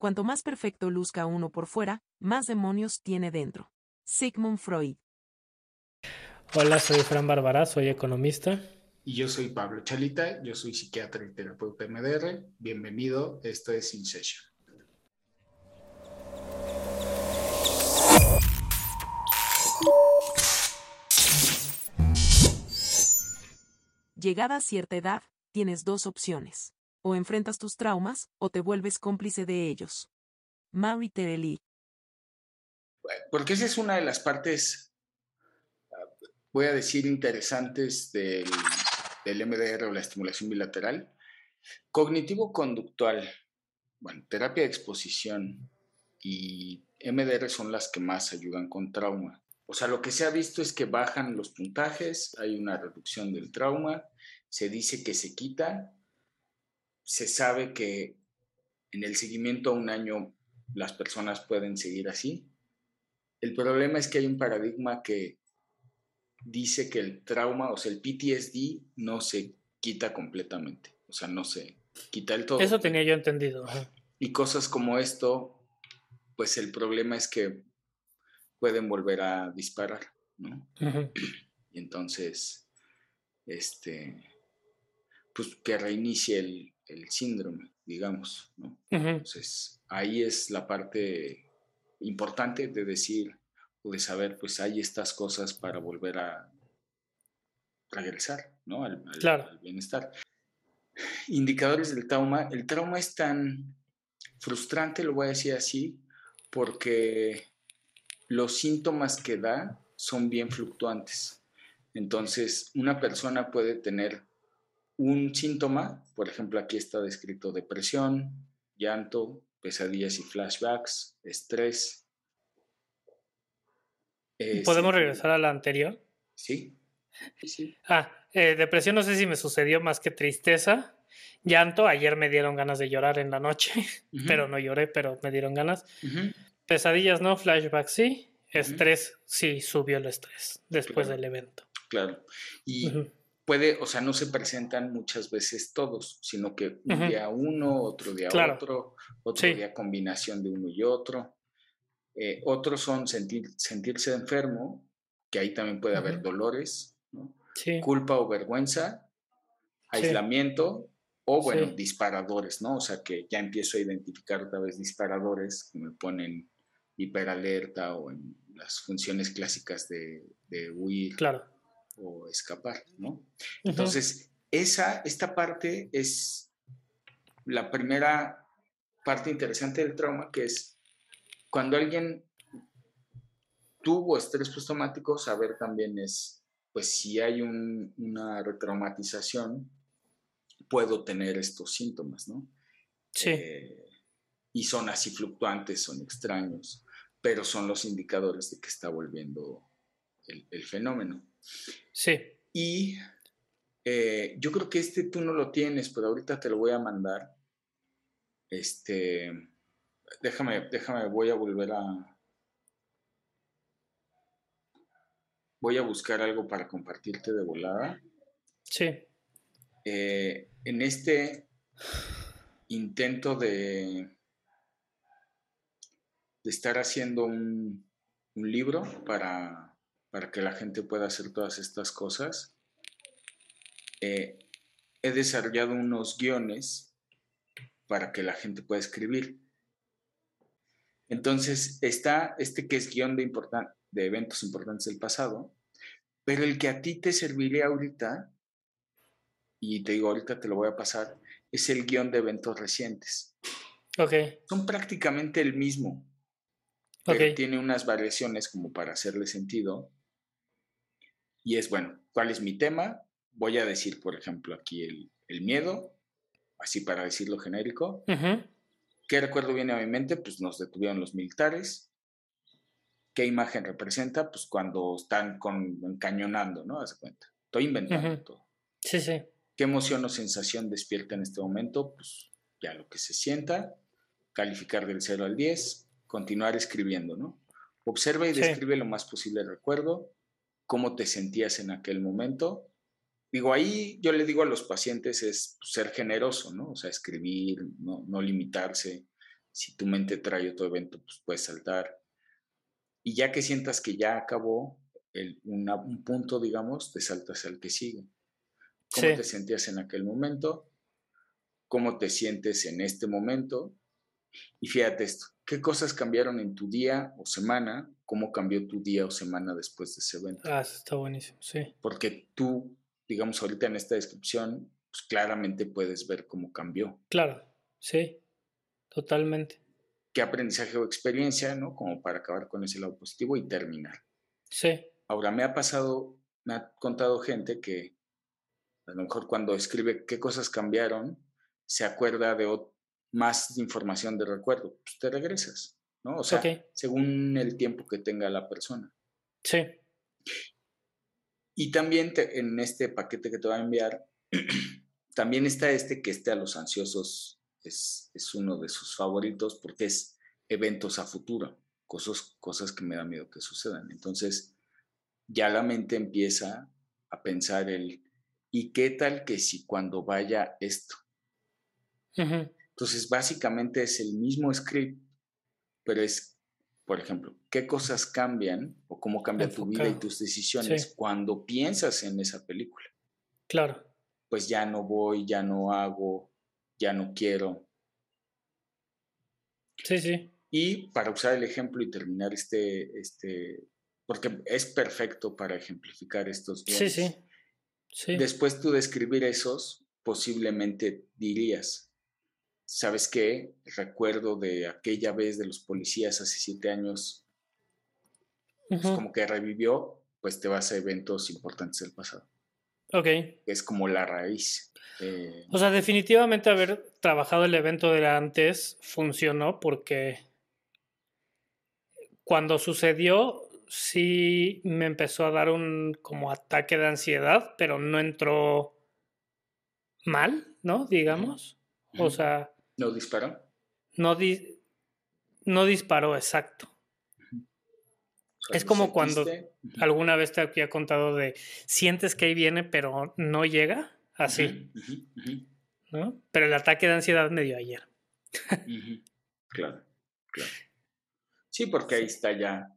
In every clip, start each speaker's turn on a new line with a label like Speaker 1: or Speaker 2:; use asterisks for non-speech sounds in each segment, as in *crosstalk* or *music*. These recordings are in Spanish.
Speaker 1: Cuanto más perfecto luzca uno por fuera, más demonios tiene dentro. Sigmund Freud.
Speaker 2: Hola, soy Fran Bárbara, soy economista.
Speaker 3: Y yo soy Pablo Chalita, yo soy psiquiatra y terapeuta MDR. Bienvenido, esto es In Session.
Speaker 1: Llegada a cierta edad, tienes dos opciones. O enfrentas tus traumas, o te vuelves cómplice de ellos. Mary Tereli.
Speaker 3: Porque esa es una de las partes, voy a decir, interesantes del, del MDR o la estimulación bilateral. Cognitivo-conductual, bueno, terapia de exposición y MDR son las que más ayudan con trauma. O sea, lo que se ha visto es que bajan los puntajes, hay una reducción del trauma, se dice que se quita, se sabe que en el seguimiento a un año las personas pueden seguir así. El problema es que hay un paradigma que dice que el trauma, o sea, el PTSD no se quita completamente, o sea, no se quita el todo.
Speaker 2: Eso tenía yo entendido.
Speaker 3: Y cosas como esto, pues el problema es que pueden volver a disparar, ¿no? Y entonces, este, pues que reinicie el, síndrome, digamos, ¿no? Entonces, ahí es la parte importante de decir o de saber, pues hay estas cosas para volver a regresar, ¿no? Al, al bienestar. Indicadores del trauma. El trauma es tan frustrante, lo voy a decir así, porque los síntomas que da son bien fluctuantes. Entonces, una persona puede tener un síntoma, por ejemplo, aquí está descrito depresión, llanto, pesadillas y flashbacks, estrés.
Speaker 2: Eh, ¿Podemos regresar a la anterior?
Speaker 3: Sí. sí.
Speaker 2: Ah, eh, depresión no sé si me sucedió más que tristeza. Llanto, ayer me dieron ganas de llorar en la noche, *laughs* pero no lloré, pero me dieron ganas. Pesadillas no, flashback sí. Estrés sí subió el estrés después del evento.
Speaker 3: Claro. Y puede, o sea, no se presentan muchas veces todos, sino que un día uno, otro día otro, otro día combinación de uno y otro. Eh, otros son sentir, sentirse enfermo, que ahí también puede haber dolores, culpa o vergüenza, aislamiento o, bueno, disparadores, ¿no? O sea, que ya empiezo a identificar otra vez disparadores que me ponen hiperalerta o en las funciones clásicas de, huir o escapar, ¿no? Entonces, esa, esta parte es la primera parte interesante del trauma, que es cuando alguien tuvo estrés postraumático, saber también es, pues si hay una retraumatización, puedo tener estos síntomas, ¿no?
Speaker 2: Sí. Eh,
Speaker 3: y son así fluctuantes, son extraños pero son los indicadores de que está volviendo el, fenómeno.
Speaker 2: Sí.
Speaker 3: Y eh, yo creo que este tú no lo tienes, pero ahorita te lo voy a mandar. Este, déjame, déjame, voy a volver a... Voy a buscar algo para compartirte de volada.
Speaker 2: Sí.
Speaker 3: Eh, en este intento de de estar haciendo un, libro para, para, que la gente pueda hacer todas estas cosas. Eh, he desarrollado unos guiones para que la gente pueda escribir. Entonces está este que es guion de, de eventos importantes del pasado, pero el que a ti te serviría ahorita, y te digo ahorita te lo voy a pasar, es el guion de eventos recientes.
Speaker 2: Ok.
Speaker 3: Son prácticamente el mismo pero tiene unas variaciones como para hacerle sentido. Y es, bueno, ¿cuál es mi tema? Voy a decir, por ejemplo, aquí el, miedo, así para decirlo genérico. ¿Qué recuerdo viene a mi mente? Pues nos detuvieron los militares. ¿Qué imagen representa? Pues cuando están con, encañonando, ¿no? Haz cuenta. Estoy inventando todo.
Speaker 2: Sí, sí.
Speaker 3: ¿Qué emoción o sensación despierta en este momento? Pues ya lo que se sienta. Calificar del 0 al 10 continuar escribiendo, ¿no? Observa y describe lo más posible el recuerdo, cómo te sentías en aquel momento. Digo, ahí yo le digo a los pacientes es ser generoso, ¿no? O sea, escribir, no, limitarse. si tu mente trae otro evento, pues puedes saltar. Y ya que sientas que ya acabó el, un punto, digamos, te saltas al que sigue. ¿Cómo te sentías en aquel momento? ¿Cómo te sientes en este momento? Y fíjate esto, ¿qué cosas cambiaron en tu día o semana? ¿Cómo cambió tu día o semana después de ese evento?
Speaker 2: Ah, está buenísimo, sí.
Speaker 3: Porque tú, digamos, ahorita en esta descripción, pues claramente puedes ver cómo cambió.
Speaker 2: Claro, sí, totalmente.
Speaker 3: ¿Qué aprendizaje o experiencia, no? Como para acabar con ese lado positivo y terminar.
Speaker 2: Sí.
Speaker 3: Ahora, me ha pasado, me ha contado gente que a lo mejor cuando escribe qué cosas cambiaron, se acuerda de más información de recuerdo. Pues te regresas, ¿no? O sea, según el tiempo que tenga la persona.
Speaker 2: Sí.
Speaker 3: Y también en este paquete que te va a enviar, *clears throat* también está este que esté a los ansiosos, es, es, uno de sus favoritos porque es eventos a futuro, cosas, cosas que me da miedo que sucedan. Entonces, ya la mente empieza a pensar el, ¿y qué tal que si cuando vaya esto? Entonces, básicamente es el mismo script, pero es, por ejemplo, ¿qué cosas cambian o cómo cambia tu vida y tus decisiones cuando piensas en esa película?
Speaker 2: Claro.
Speaker 3: Pues ya no voy, ya no hago, ya no quiero.
Speaker 2: Sí, sí.
Speaker 3: Y para usar el ejemplo y terminar este, este, porque es perfecto para ejemplificar estos
Speaker 2: Sí, sí. sí.
Speaker 3: Después tú de escribir esos, posiblemente dirías, ¿sabes qué? Recuerdo de aquella vez de los policías hace siete años, pues como que revivió, pues te vas a eventos importantes del pasado.
Speaker 2: Ok.
Speaker 3: Es como la raíz. Eh.
Speaker 2: o sea, definitivamente haber trabajado el evento de antes funcionó porque cuando sucedió sí me empezó a dar un como ataque de ansiedad, pero no entró mal, ¿no? Digamos. O sea,
Speaker 3: ¿No disparó?
Speaker 2: No, no disparó, exacto. es como cuando alguna vez te había contado de sientes que ahí viene, pero no llega, así. ¿no? Pero el ataque de ansiedad me dio ayer.
Speaker 3: claro, claro. Sí, porque ahí está ya.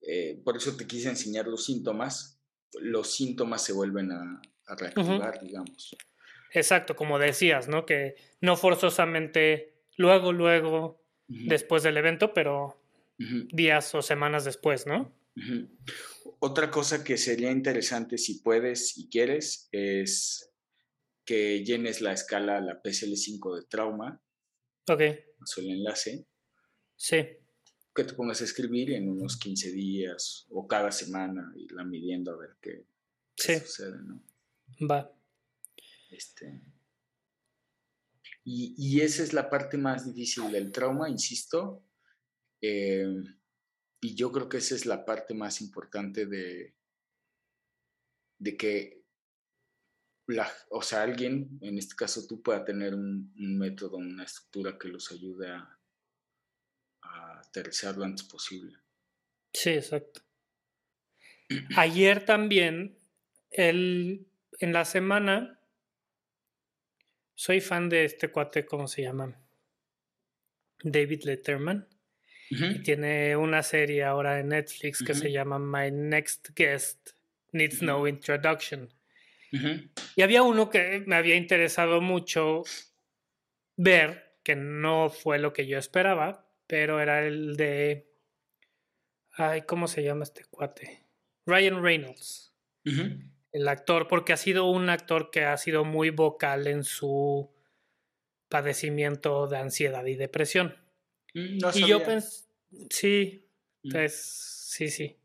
Speaker 3: Eh, por eso te quise enseñar los síntomas. Los síntomas se vuelven a, reactivar, digamos.
Speaker 2: Exacto, como decías, ¿no? Que no forzosamente luego, luego, después del evento, pero días o semanas después, ¿no?
Speaker 3: Otra cosa que sería interesante, si puedes y quieres, es que llenes la escala, la PSL5 de trauma.
Speaker 2: Ok.
Speaker 3: el enlace.
Speaker 2: Sí.
Speaker 3: Que te pongas a escribir en unos 15 días o cada semana, y la midiendo a ver qué, sucede, ¿no?
Speaker 2: Va.
Speaker 3: Este, y, esa es la parte más difícil del trauma, insisto. Eh, y yo creo que esa es la parte más importante de, de que, la, o sea, alguien, en este caso tú, pueda tener un, método, una estructura que los ayude a, a aterrizar lo antes posible.
Speaker 2: Sí, exacto. Ayer también, en la semana, soy fan de este cuate, ¿cómo se llama? David Letterman. tiene una serie ahora en Netflix que se llama My Next Guest Needs No Introduction. Y había uno que me había interesado mucho ver, que no fue lo que yo esperaba, pero era el de... Ay, ¿cómo se llama este cuate? Ryan Reynolds el actor, porque ha sido un actor que ha sido muy vocal en su padecimiento de ansiedad y depresión.
Speaker 3: Mm, no
Speaker 2: y yo pensé, sí, pues, sí, sí.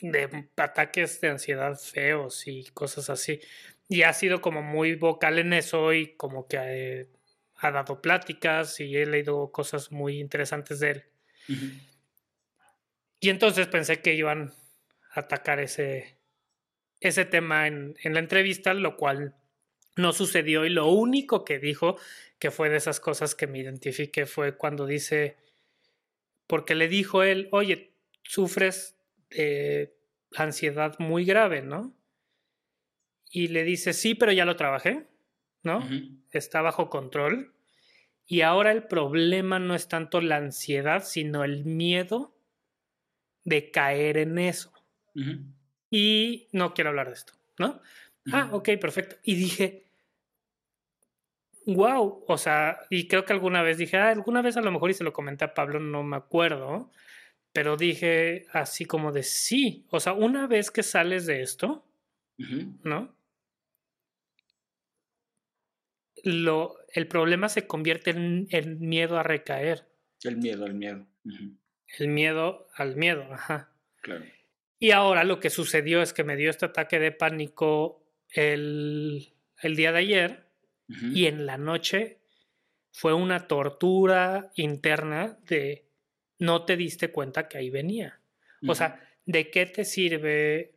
Speaker 2: De ataques de ansiedad feos y cosas así. Y ha sido como muy vocal en eso y como que eh, ha, dado pláticas y he leído cosas muy interesantes de él. Y entonces pensé que iban a atacar ese, ese tema en, la entrevista, lo cual no sucedió y lo único que dijo que fue de esas cosas que me identifique fue cuando dice, porque le dijo él, oye, sufres ansiedad muy grave, ¿no? Y le dice, sí, pero ya lo trabajé, ¿no? Está bajo control. Y ahora el problema no es tanto la ansiedad, sino el miedo de caer en eso. Y no quiero hablar de esto, ¿no? Ah, ok, perfecto. Y dije, wow, o sea, y creo que alguna vez dije, ah, alguna vez a lo mejor y se lo comenté a Pablo, no me acuerdo, pero dije así como de sí, o sea, una vez que sales de esto, ¿no? Lo, el problema se convierte en el miedo a recaer.
Speaker 3: El miedo al miedo.
Speaker 2: El miedo al miedo, ajá.
Speaker 3: Claro.
Speaker 2: Y ahora lo que sucedió es que me dio este ataque de pánico el, el día de ayer y en la noche fue una tortura interna de no te diste cuenta que ahí venía. O sea, ¿de qué te sirve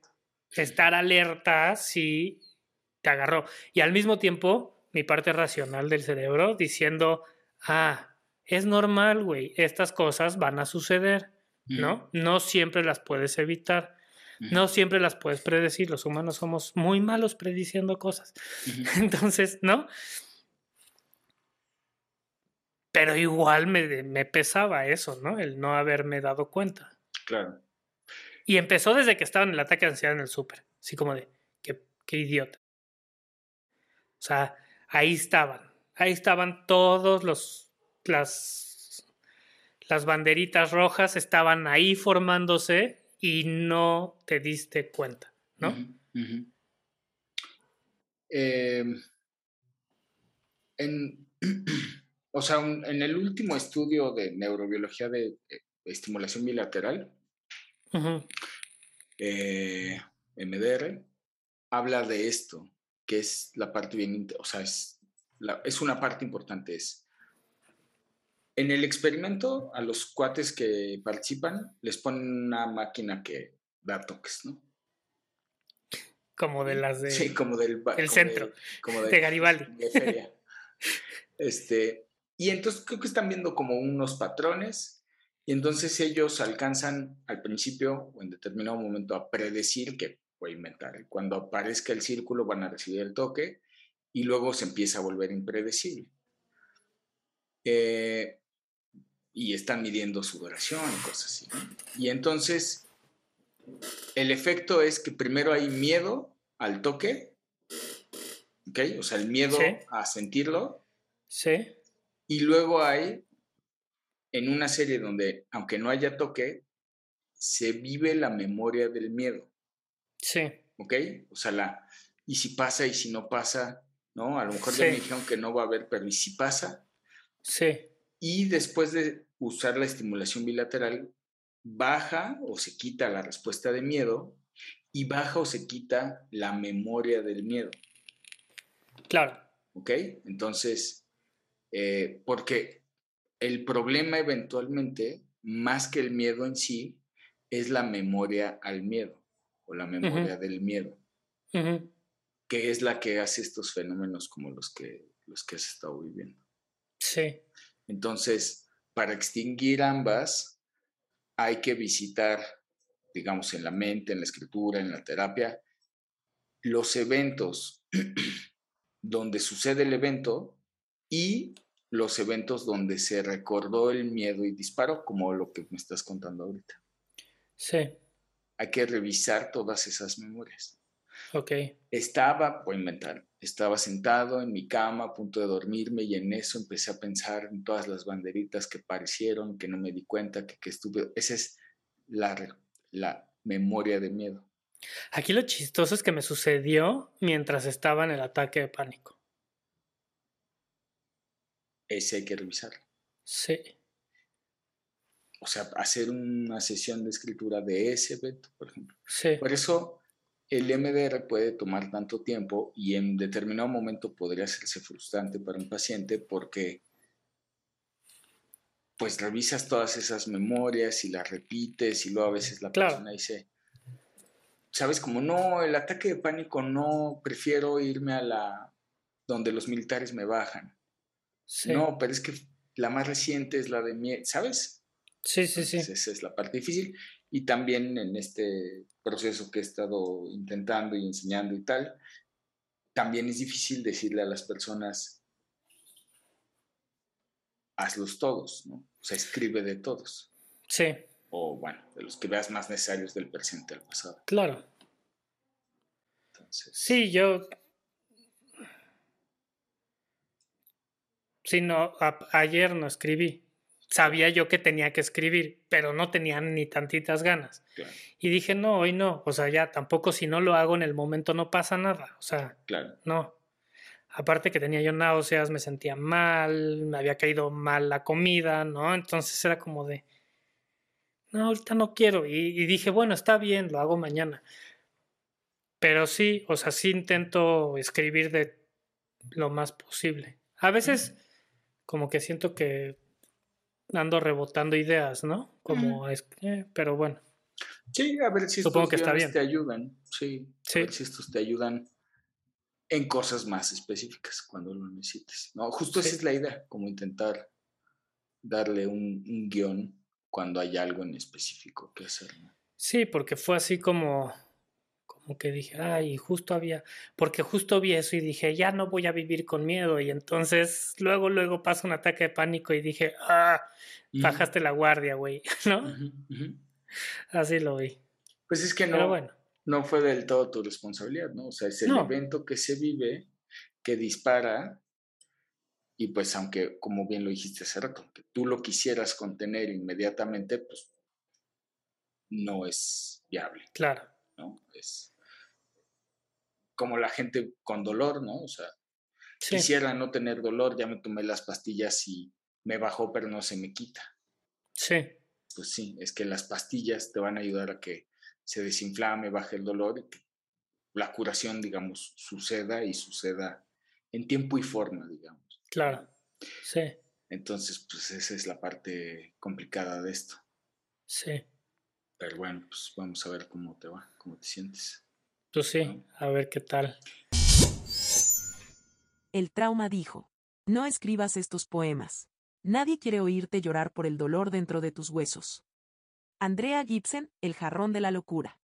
Speaker 2: estar alerta si te agarró? Y al mismo tiempo, mi parte racional del cerebro diciendo, ah, es normal, güey, estas cosas van a suceder, ¿no? No siempre las puedes evitar. No siempre las puedes predecir, los humanos somos muy malos prediciendo cosas. *laughs* Entonces, ¿no? Pero igual me, me, pesaba eso, ¿no? El no haberme dado cuenta.
Speaker 3: Claro.
Speaker 2: Y empezó desde que estaba en el ataque de ansiedad en el súper. Así como de, qué, qué idiota. O sea, ahí estaban. Ahí estaban todos los, las, las banderitas rojas, estaban ahí formándose y no te diste cuenta, ¿no?
Speaker 3: Em, en, *clears throat* o sea, en el último estudio de neurobiología de eh, estimulación bilateral, eh, MDR, habla de esto, que es la parte bien, o sea, es, es una parte importante, es en el experimento, a los cuates que participan les ponen una máquina que da toques, ¿no?
Speaker 2: Como de las de.
Speaker 3: Sí, como del.
Speaker 2: El centro. como de, Garibaldi.
Speaker 3: De feria. este, y entonces creo que están viendo como unos patrones. Y entonces ellos alcanzan al principio o en determinado momento a predecir que voy a inventar. Cuando aparezca el círculo van a recibir el toque y luego se empieza a volver impredecible. Eh, y están midiendo su duración y cosas así. Y entonces, el efecto es que primero hay miedo al toque, ¿ok? O sea, el miedo a sentirlo.
Speaker 2: Sí.
Speaker 3: Y luego hay, en una serie donde, aunque no haya toque, se vive la memoria del miedo.
Speaker 2: Sí.
Speaker 3: ¿Ok? O sea, la, y si pasa y si no pasa, ¿no? A lo mejor ya me dijeron que no va a haber, pero ¿y si pasa?
Speaker 2: Sí.
Speaker 3: Y después de usar la estimulación bilateral, baja o se quita la respuesta de miedo y baja o se quita la memoria del miedo.
Speaker 2: Claro.
Speaker 3: ¿Ok? Entonces, eh, porque el problema eventualmente, más que el miedo en sí, es la memoria al miedo o la memoria del miedo, que es la que hace estos fenómenos como los que, los que has estado viviendo.
Speaker 2: Sí.
Speaker 3: Entonces, para extinguir ambas, hay que visitar, digamos, en la mente, en la escritura, en la terapia, los eventos *clears throat* donde sucede el evento y los eventos donde se recordó el miedo y disparó, como lo que me estás contando ahorita.
Speaker 2: Sí.
Speaker 3: Hay que revisar todas esas memorias.
Speaker 2: Ok.
Speaker 3: Estaba, voy a inventar, estaba sentado en mi cama a punto de dormirme y en eso empecé a pensar en todas las banderitas que aparecieron, que no me di cuenta, que, que estuve... Esa es la, la memoria de miedo.
Speaker 2: Aquí lo chistoso es que me sucedió mientras estaba en el ataque de pánico.
Speaker 3: Ese hay que revisarlo.
Speaker 2: Sí.
Speaker 3: O sea, hacer una sesión de escritura de ese evento, por ejemplo.
Speaker 2: Sí.
Speaker 3: Por eso el MDR puede tomar tanto tiempo y en determinado momento podría hacerse frustrante para un paciente porque pues revisas todas esas memorias y las repites y luego a veces la persona dice, sabes, como no, el ataque de pánico no, prefiero irme a la donde los militares me bajan. No, pero es que la más reciente es la de mi, ¿sabes?
Speaker 2: Sí, sí, sí.
Speaker 3: Esa es la parte difícil. Y también en este proceso que he estado intentando y enseñando y tal, también es difícil decirle a las personas, hazlos todos, ¿no? O sea, escribe de todos.
Speaker 2: Sí.
Speaker 3: O bueno, de los que veas más necesarios del presente al pasado.
Speaker 2: Claro. Sí, yo. Sí, no, ayer no escribí. Sabía yo que tenía que escribir, pero no tenía ni tantitas ganas. Y dije, no, hoy no. O sea, ya tampoco si no lo hago en el momento no pasa nada. O sea,
Speaker 3: claro.
Speaker 2: no. Aparte que tenía yo náuseas, me sentía mal, me había caído mal la comida, ¿no? Entonces era como de, no, ahorita no quiero. Y, dije, bueno, está bien, lo hago mañana. Pero sí, o sea, sí intento escribir de lo más posible. A veces como que siento que ando rebotando ideas, ¿no? Como es, eh, pero bueno.
Speaker 3: Sí, a ver si Supongo estos que te ayudan. Sí, sí. A ver si estos te ayudan en cosas más específicas cuando lo necesites. No, justo esa es la idea, como intentar darle un, un, guion cuando hay algo en específico que hacer.
Speaker 2: Sí, porque fue así como, como que dije, ay, justo había, porque justo vi eso y dije, ya no voy a vivir con miedo. Y entonces luego, luego pasa un ataque de pánico y dije, ah, bajaste la guardia, güey, *laughs* ¿no? Así lo vi.
Speaker 3: Pues es que no. bueno no fue del todo tu responsabilidad, ¿no? O sea, es el evento que se vive, que dispara, y pues aunque, como bien lo dijiste hace rato, que tú lo quisieras contener inmediatamente, pues no es viable.
Speaker 2: Claro.
Speaker 3: ¿No? Es como la gente con dolor, ¿no? O sea, quisiera no tener dolor, ya me tomé las pastillas y me bajó, pero no se me quita.
Speaker 2: Sí.
Speaker 3: Pues sí, es que las pastillas te van a ayudar a que se desinflame, baje el dolor y que la curación, digamos, suceda y suceda en tiempo y forma, digamos.
Speaker 2: Claro, sí.
Speaker 3: Entonces, pues esa es la parte complicada de esto.
Speaker 2: Sí.
Speaker 3: Pero bueno, pues vamos a ver cómo te va, cómo te sientes.
Speaker 2: Pues sí, a ver qué tal.
Speaker 1: El trauma dijo, no escribas estos poemas. Nadie quiere oírte llorar por el dolor dentro de tus huesos. Andrea Gibson, El jarrón de la locura.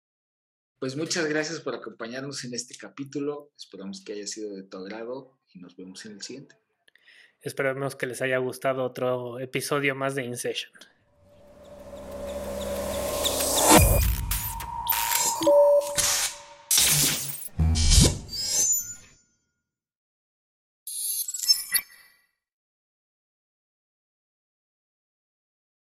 Speaker 3: Pues muchas gracias por acompañarnos en este capítulo. Esperamos que haya sido de tu agrado y nos vemos en el siguiente.
Speaker 2: Esperamos que les haya gustado otro episodio más de InSession.